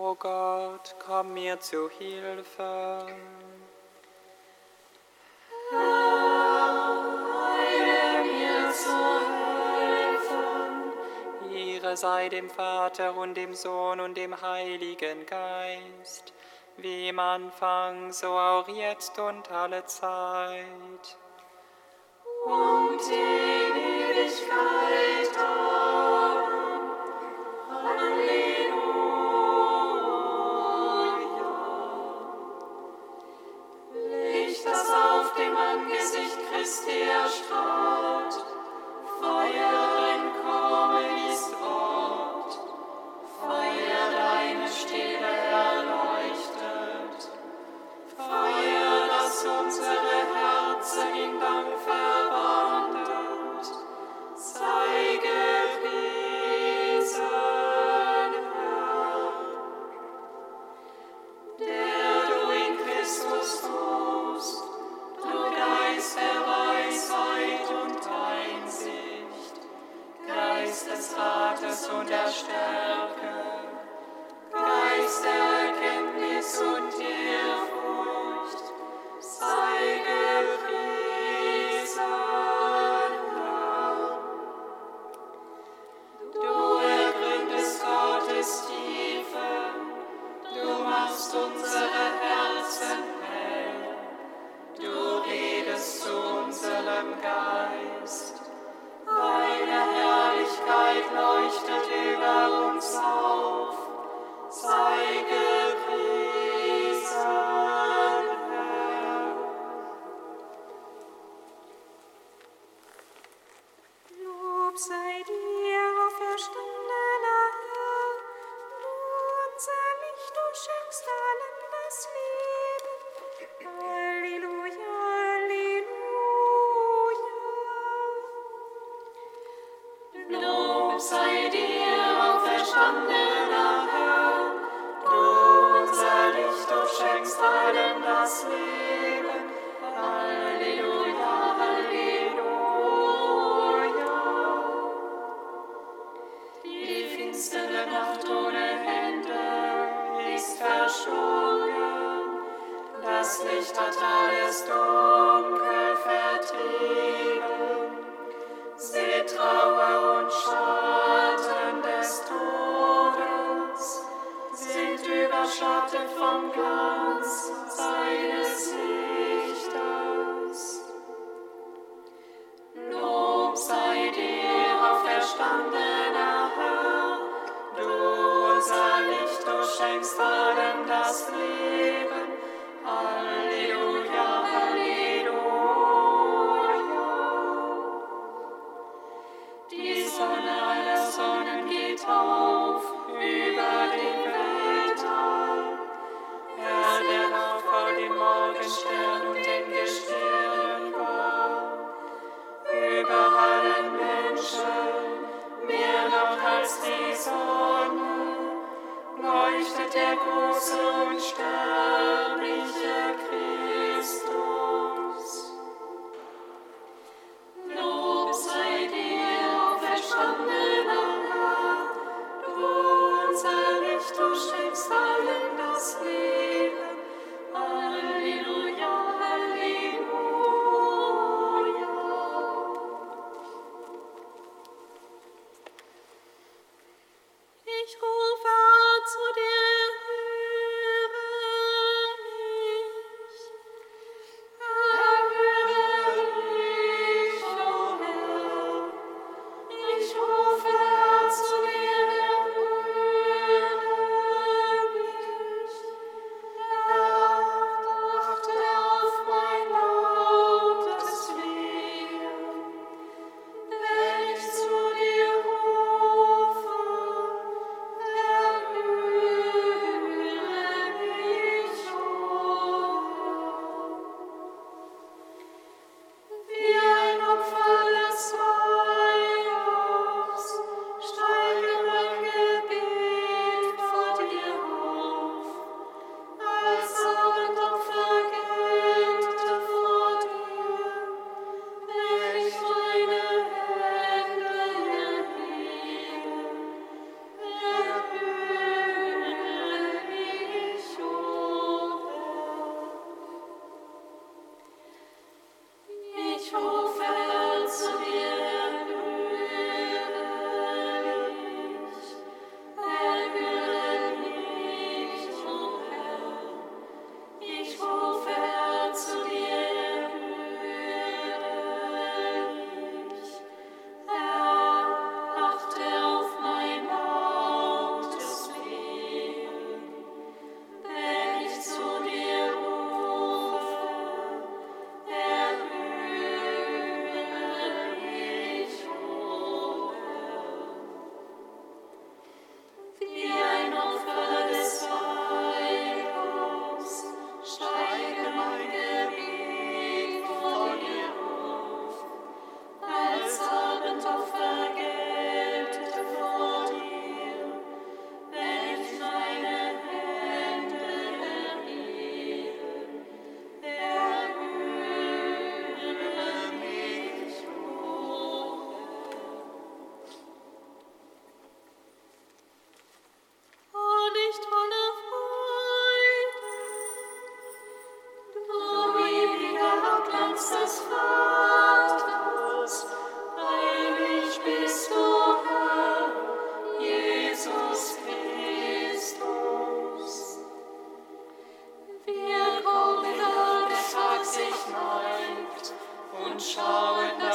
O Gott, komm mir zu Hilfe. Herr, mir zu helfen. Ihre sei dem Vater und dem Sohn und dem Heiligen Geist, wie im Anfang, so auch jetzt und alle Zeit. Und in Ewigkeit. Amen. ist erstrahlt, Feuer. Gottes unterstellt. das Licht hat alles Dunkel vertrieben. Seht Trauer und Schatten des Todes sind überschattet vom Glauben. Sonne leuchtet der große und forward.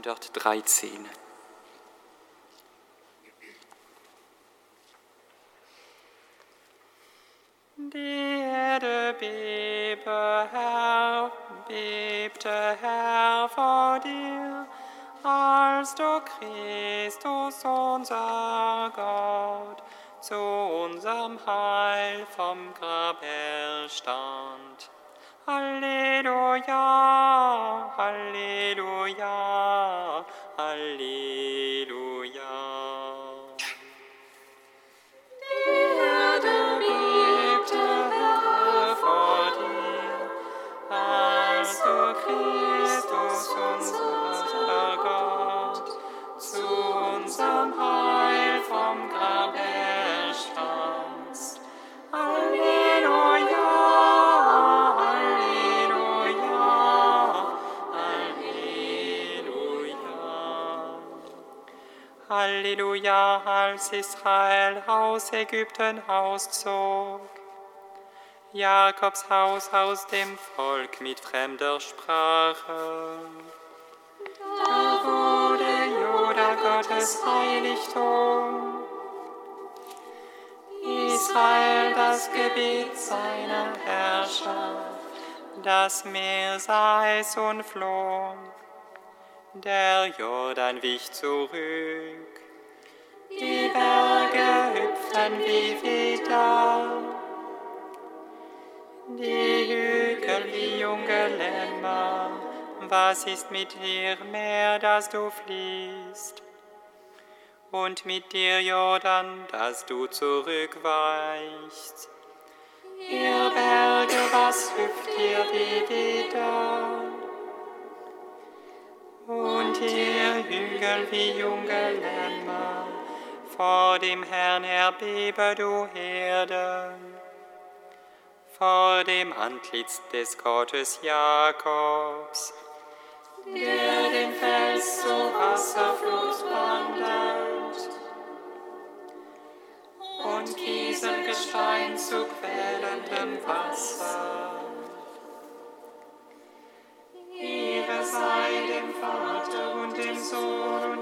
313. Die Erde bebe, Herr, bebte, Herr, vor dir, als du Christus, unser Gott, zu unserem Heil vom Grab erstand. Halleluja, Halleluja. Halleluja, als Israel aus Ägypten auszog. Jakobs Haus aus dem Volk mit fremder Sprache. Da wurde Juda Gottes Heiligtum. Israel das Gebiet seiner Herrscher. Das Meer sah es und floh. Der Jordan wich zurück. Hüpften wie wieder. Die Hügel wie junge Lämmer, was ist mit dir mehr, dass du fliehst? Und mit dir, Jordan, dass du zurückweichst? Ihr Berge, was hüpft ihr wie wieder? Und ihr Hügel wie junge Lämmer, vor dem Herrn erbebe du Herde. Vor dem Antlitz des Gottes Jakobs, der den Fels zur Wasserflut wandelt und Kieselgestein zu quellendem Wasser. Ehre sei dem Vater und dem Sohn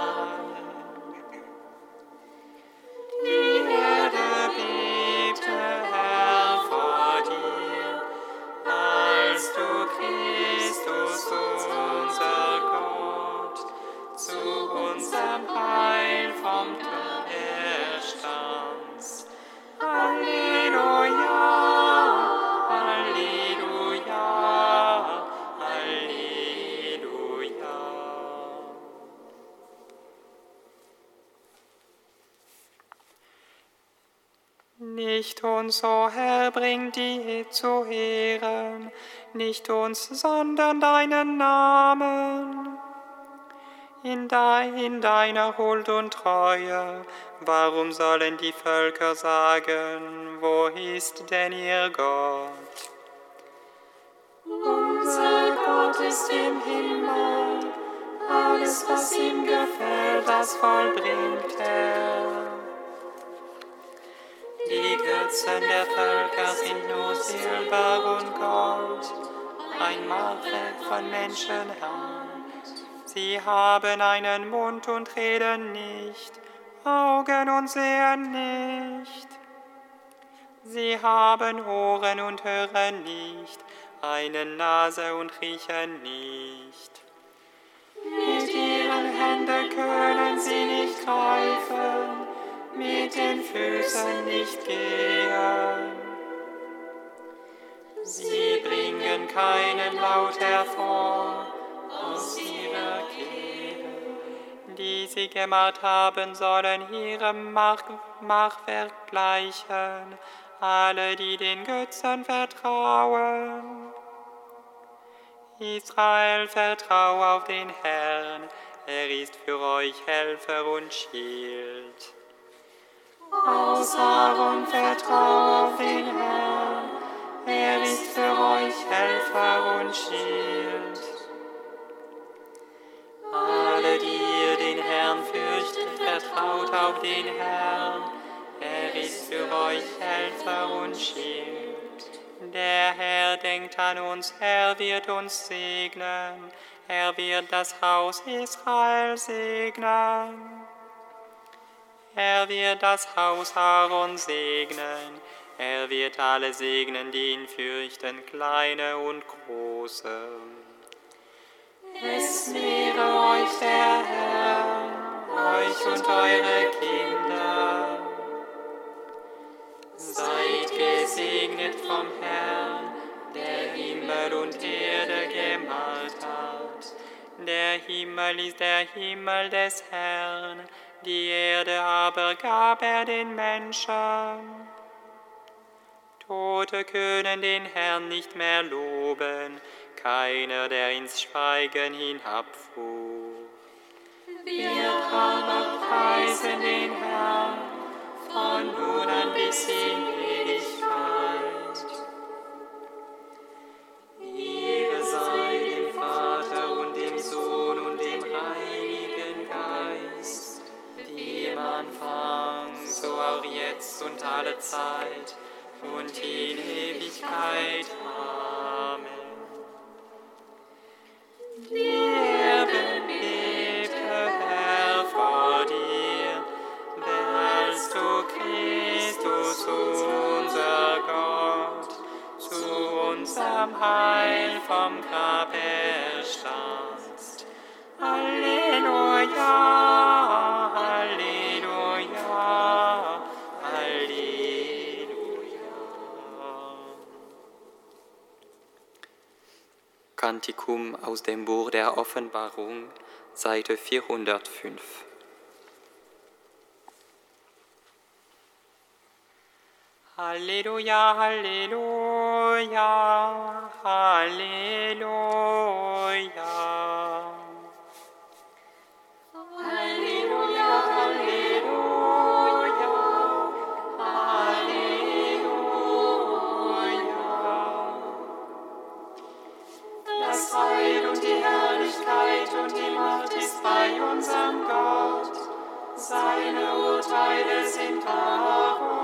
Nicht uns, o Herr, bring dir zu Ehren, nicht uns, sondern deinen Namen. In, dein, in deiner Huld und Treue, warum sollen die Völker sagen, wo ist denn ihr Gott? Unser Gott ist im Himmel, Alles, was ihm gefällt, das vollbringt er. Die Götzen der Völker sind nur Silber und Gold, ein Machwerk von Menschenhand. Sie haben einen Mund und reden nicht, Augen und sehen nicht. Sie haben Ohren und hören nicht, eine Nase und riechen nicht. Mit ihren Händen können sie nicht greifen, mit den Füßen nicht gehen. Sie bringen keinen Laut hervor aus ihrer Kehle. Die sie gemacht haben, sollen ihrem Mach Machwerk gleichen, alle, die den Götzen vertrauen. Israel, vertrau auf den Herrn, er ist für euch Helfer und Schild. Aus Aaron vertrau auf den Herrn, er ist für euch Helfer und Schild. Alle, die ihr den Herrn fürchtet, vertraut auf den Herrn, er ist für euch Helfer und Schild. Der Herr denkt an uns, er wird uns segnen, er wird das Haus Israel segnen. Er wird das Haus Aaron segnen, er wird alle segnen, die ihn fürchten, kleine und große. Es mehre euch der Herr, euch und eure Kinder. Seid gesegnet vom Herrn, der Himmel und Erde gemacht hat. Der Himmel ist der Himmel des Herrn, die Erde aber gab er den Menschen. Tote können den Herrn nicht mehr loben, keiner, der ins Schweigen hinabfuhr. Wir aber preisen den Herrn von nun an bis in Ewigkeit. Und alle Zeit und in Ewigkeit. Amen. Aus dem Buch der Offenbarung, Seite 405. Halleluja, Halleluja, Halleluja. Seine Urteile sind wahr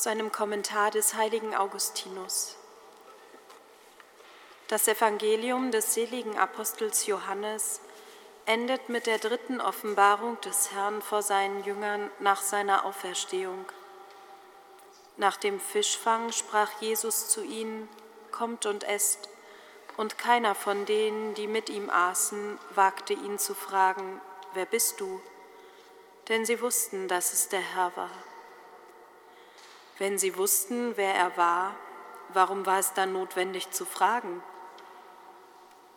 aus einem Kommentar des heiligen Augustinus. Das Evangelium des seligen Apostels Johannes endet mit der dritten Offenbarung des Herrn vor seinen Jüngern nach seiner Auferstehung. Nach dem Fischfang sprach Jesus zu ihnen, Kommt und esst, und keiner von denen, die mit ihm aßen, wagte ihn zu fragen, Wer bist du? Denn sie wussten, dass es der Herr war. Wenn sie wussten, wer er war, warum war es dann notwendig zu fragen?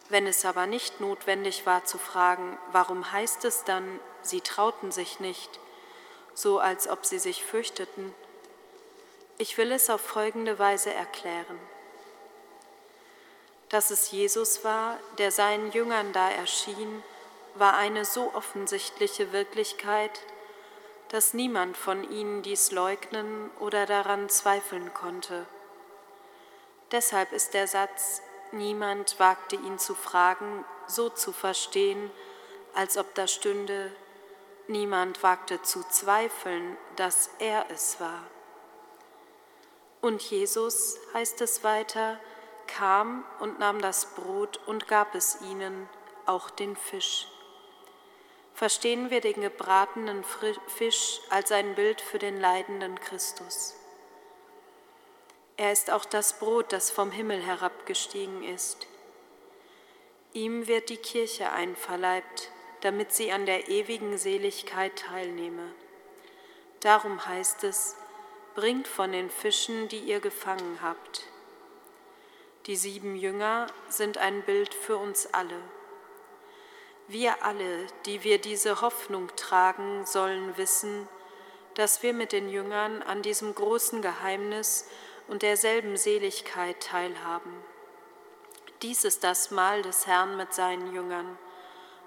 Wenn es aber nicht notwendig war zu fragen, warum heißt es dann, sie trauten sich nicht, so als ob sie sich fürchteten? Ich will es auf folgende Weise erklären. Dass es Jesus war, der seinen Jüngern da erschien, war eine so offensichtliche Wirklichkeit, dass niemand von ihnen dies leugnen oder daran zweifeln konnte. Deshalb ist der Satz, niemand wagte ihn zu fragen, so zu verstehen, als ob da stünde, niemand wagte zu zweifeln, dass er es war. Und Jesus, heißt es weiter, kam und nahm das Brot und gab es ihnen, auch den Fisch verstehen wir den gebratenen Fisch als ein Bild für den leidenden Christus. Er ist auch das Brot, das vom Himmel herabgestiegen ist. Ihm wird die Kirche einverleibt, damit sie an der ewigen Seligkeit teilnehme. Darum heißt es, bringt von den Fischen, die ihr gefangen habt. Die sieben Jünger sind ein Bild für uns alle. Wir alle, die wir diese Hoffnung tragen, sollen wissen, dass wir mit den Jüngern an diesem großen Geheimnis und derselben Seligkeit teilhaben. Dies ist das Mahl des Herrn mit seinen Jüngern,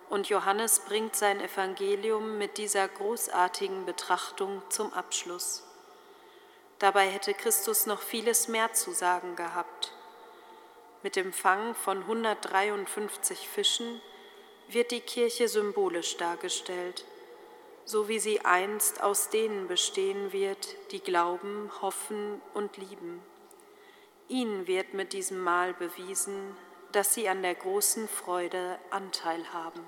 und Johannes bringt sein Evangelium mit dieser großartigen Betrachtung zum Abschluss. Dabei hätte Christus noch vieles mehr zu sagen gehabt. Mit dem Fang von 153 Fischen wird die Kirche symbolisch dargestellt, so wie sie einst aus denen bestehen wird, die glauben, hoffen und lieben. Ihnen wird mit diesem Mahl bewiesen, dass sie an der großen Freude Anteil haben.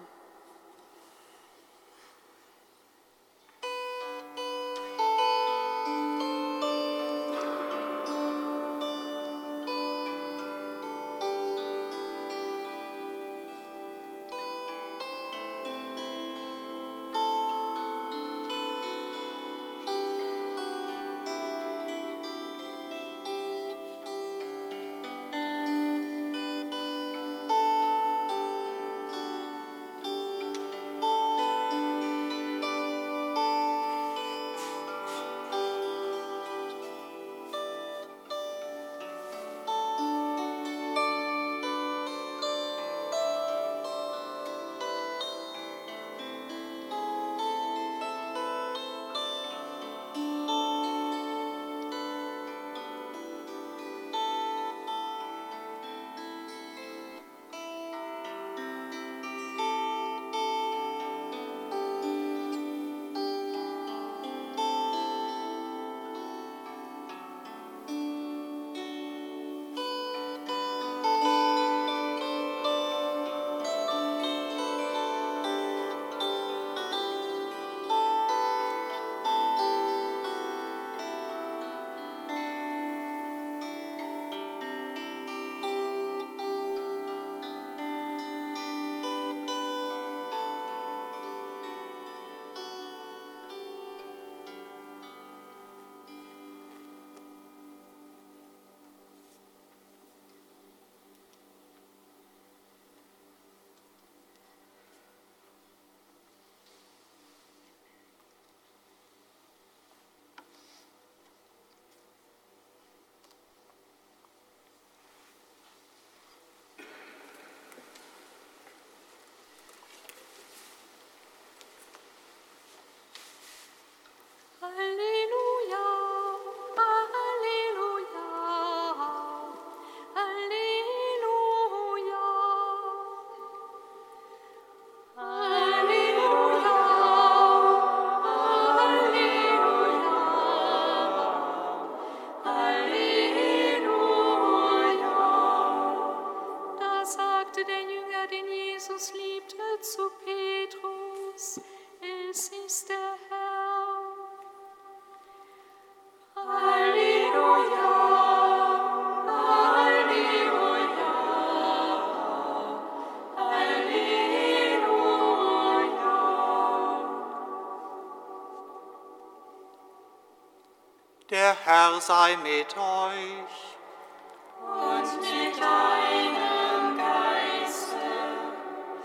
Der Herr sei mit euch.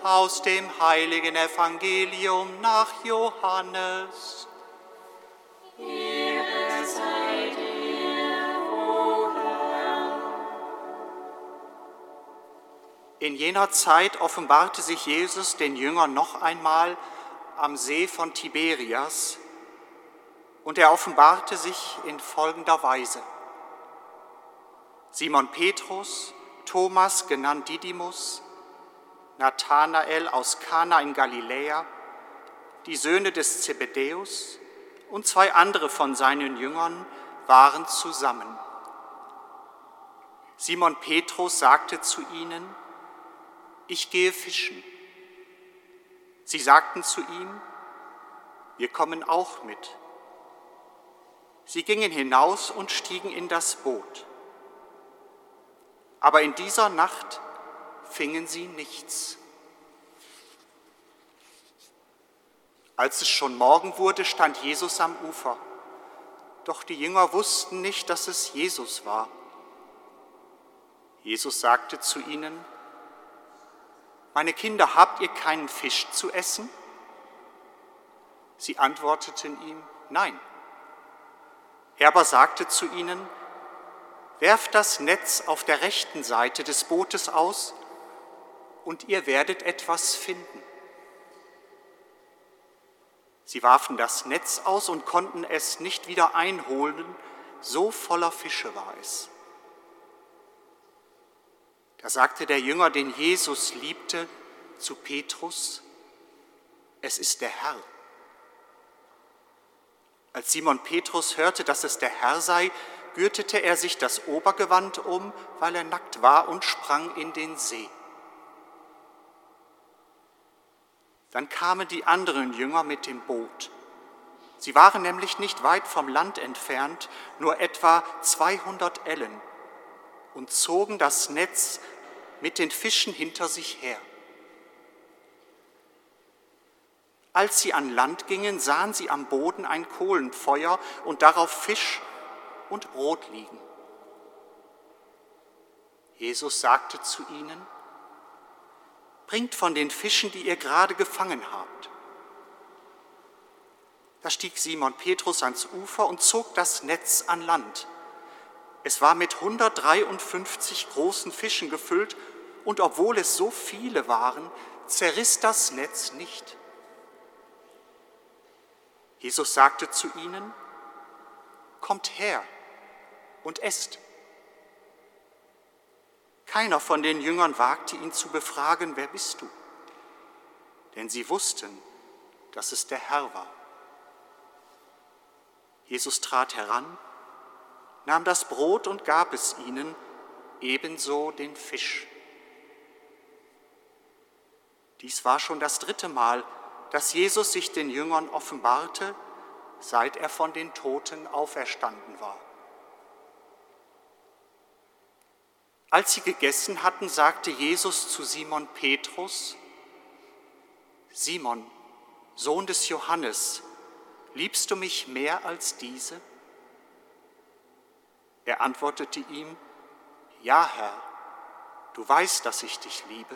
aus dem heiligen Evangelium nach Johannes. Ehre sei dir, o Herr. In jener Zeit offenbarte sich Jesus den Jüngern noch einmal am See von Tiberias und er offenbarte sich in folgender Weise. Simon Petrus, Thomas genannt Didymus, Nathanael aus Kana in Galiläa, die Söhne des Zebedäus und zwei andere von seinen Jüngern waren zusammen. Simon Petrus sagte zu ihnen, ich gehe fischen. Sie sagten zu ihm, wir kommen auch mit. Sie gingen hinaus und stiegen in das Boot. Aber in dieser Nacht fingen sie nichts. Als es schon Morgen wurde, stand Jesus am Ufer. Doch die Jünger wussten nicht, dass es Jesus war. Jesus sagte zu ihnen, meine Kinder, habt ihr keinen Fisch zu essen? Sie antworteten ihm, nein. Er aber sagte zu ihnen, werft das Netz auf der rechten Seite des Bootes aus und ihr werdet etwas finden. Sie warfen das Netz aus und konnten es nicht wieder einholen, so voller Fische war es. Da sagte der Jünger, den Jesus liebte, zu Petrus, es ist der Herr. Als Simon Petrus hörte, dass es der Herr sei, gürtete er sich das Obergewand um, weil er nackt war, und sprang in den See. Dann kamen die anderen Jünger mit dem Boot. Sie waren nämlich nicht weit vom Land entfernt, nur etwa 200 Ellen, und zogen das Netz mit den Fischen hinter sich her. Als sie an Land gingen, sahen sie am Boden ein Kohlenfeuer und darauf Fisch und Brot liegen. Jesus sagte zu ihnen, bringt von den Fischen, die ihr gerade gefangen habt. Da stieg Simon Petrus ans Ufer und zog das Netz an Land. Es war mit 153 großen Fischen gefüllt und obwohl es so viele waren, zerriss das Netz nicht. Jesus sagte zu ihnen, Kommt her und esst. Keiner von den Jüngern wagte ihn zu befragen, wer bist du? Denn sie wussten, dass es der Herr war. Jesus trat heran, nahm das Brot und gab es ihnen, ebenso den Fisch. Dies war schon das dritte Mal, dass Jesus sich den Jüngern offenbarte, seit er von den Toten auferstanden war. Als sie gegessen hatten, sagte Jesus zu Simon Petrus, Simon, Sohn des Johannes, liebst du mich mehr als diese? Er antwortete ihm, Ja, Herr, du weißt, dass ich dich liebe.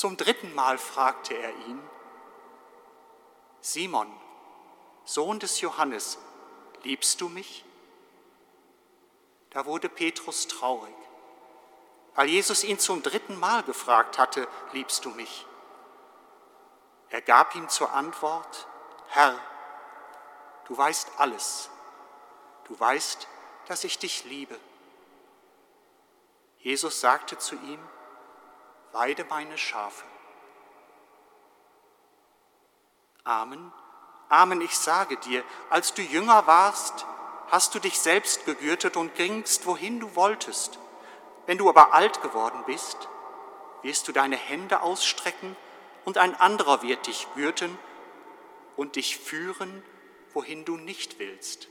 Zum dritten Mal fragte er ihn, Simon, Sohn des Johannes, liebst du mich? Da wurde Petrus traurig als Jesus ihn zum dritten Mal gefragt hatte, liebst du mich? Er gab ihm zur Antwort, Herr, du weißt alles. Du weißt, dass ich dich liebe. Jesus sagte zu ihm, weide meine Schafe. Amen, Amen, ich sage dir, als du jünger warst, hast du dich selbst gegürtet und gingst, wohin du wolltest. Wenn du aber alt geworden bist, wirst du deine Hände ausstrecken und ein anderer wird dich gürten und dich führen, wohin du nicht willst.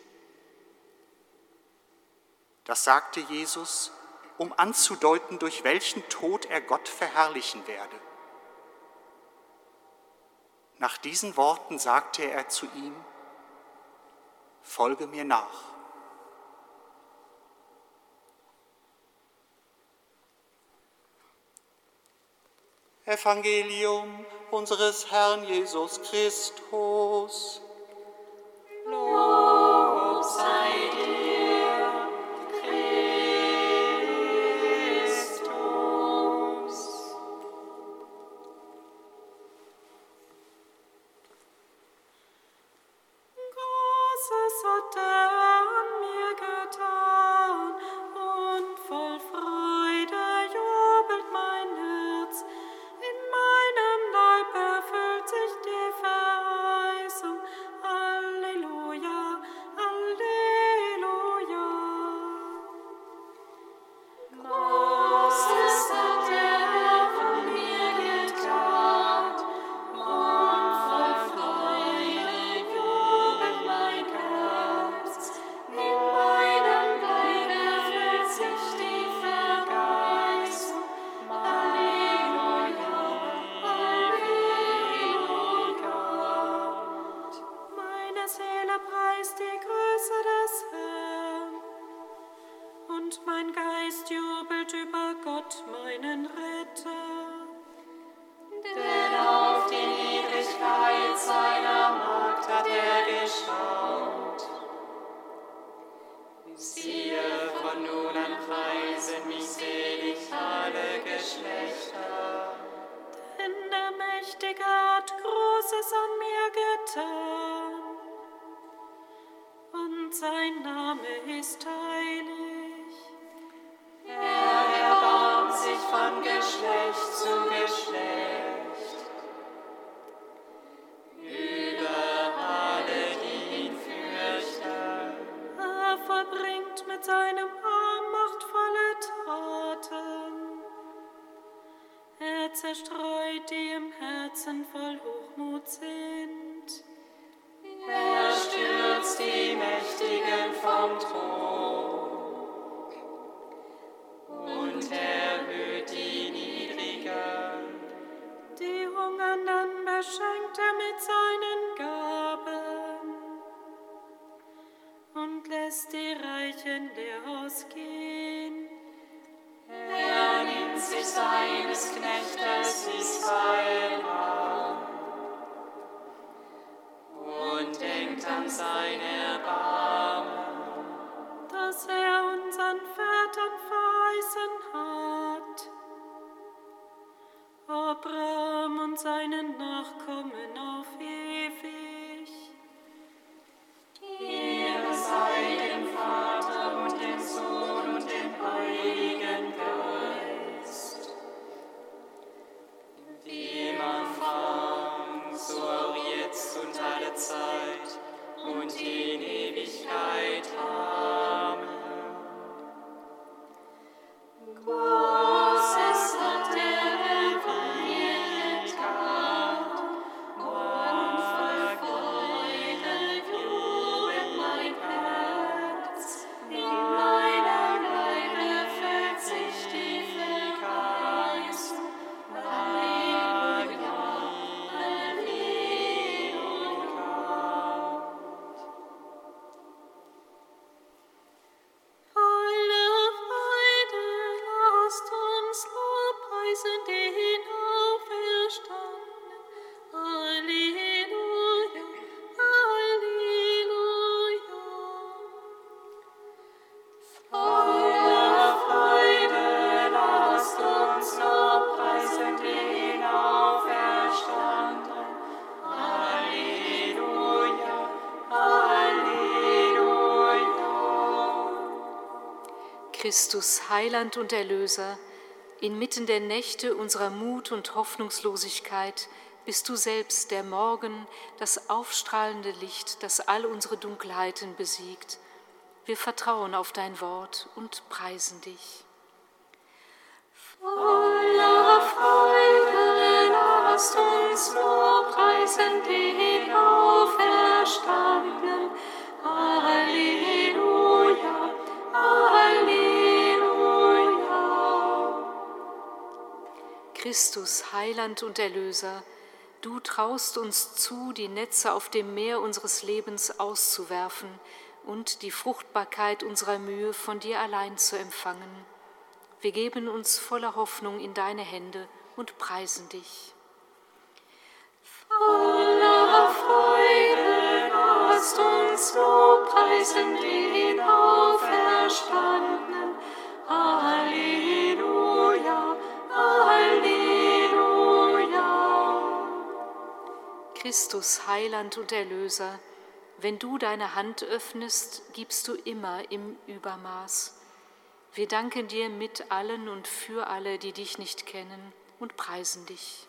Das sagte Jesus, um anzudeuten, durch welchen Tod er Gott verherrlichen werde. Nach diesen Worten sagte er zu ihm, Folge mir nach. Evangelium unseres Herrn Jesus Christus. Großes an mir getan. Und sein Name ist heilig. Er erbarmt sich von Geschlecht zu Geschlecht. Christus, Heiland und Erlöser, inmitten der Nächte unserer Mut und Hoffnungslosigkeit bist du selbst der Morgen, das aufstrahlende Licht, das all unsere Dunkelheiten besiegt. Wir vertrauen auf dein Wort und preisen dich. Voller Freude lasst uns lobpreisen den Auferstandenen. Halleluja, Christus, Heiland und Erlöser, Du traust uns zu, die Netze auf dem Meer unseres Lebens auszuwerfen und die Fruchtbarkeit unserer Mühe von dir allein zu empfangen. Wir geben uns voller Hoffnung in deine Hände und preisen dich. Voller Freude lasst uns Lobpreisen den Auferstandenen. Halleluja, Christus, Heiland und Erlöser, wenn du deine Hand öffnest, gibst du immer im Übermaß. Wir danken dir mit allen und für alle, die dich nicht kennen, und preisen dich.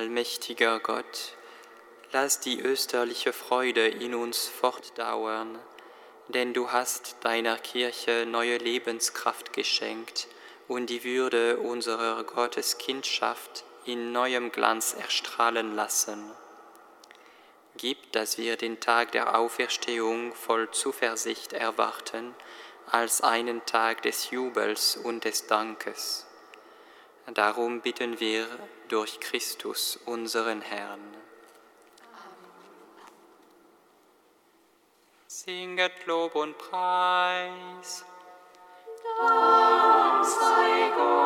Allmächtiger Gott, lass die österliche Freude in uns fortdauern, denn du hast deiner Kirche neue Lebenskraft geschenkt und die Würde unserer Gotteskindschaft in neuem Glanz erstrahlen lassen. Gib, dass wir den Tag der Auferstehung voll Zuversicht erwarten, als einen Tag des Jubels und des Dankes. Darum bitten wir durch Christus, unseren Herrn. Singet Lob und Preis. Dank sei Gott.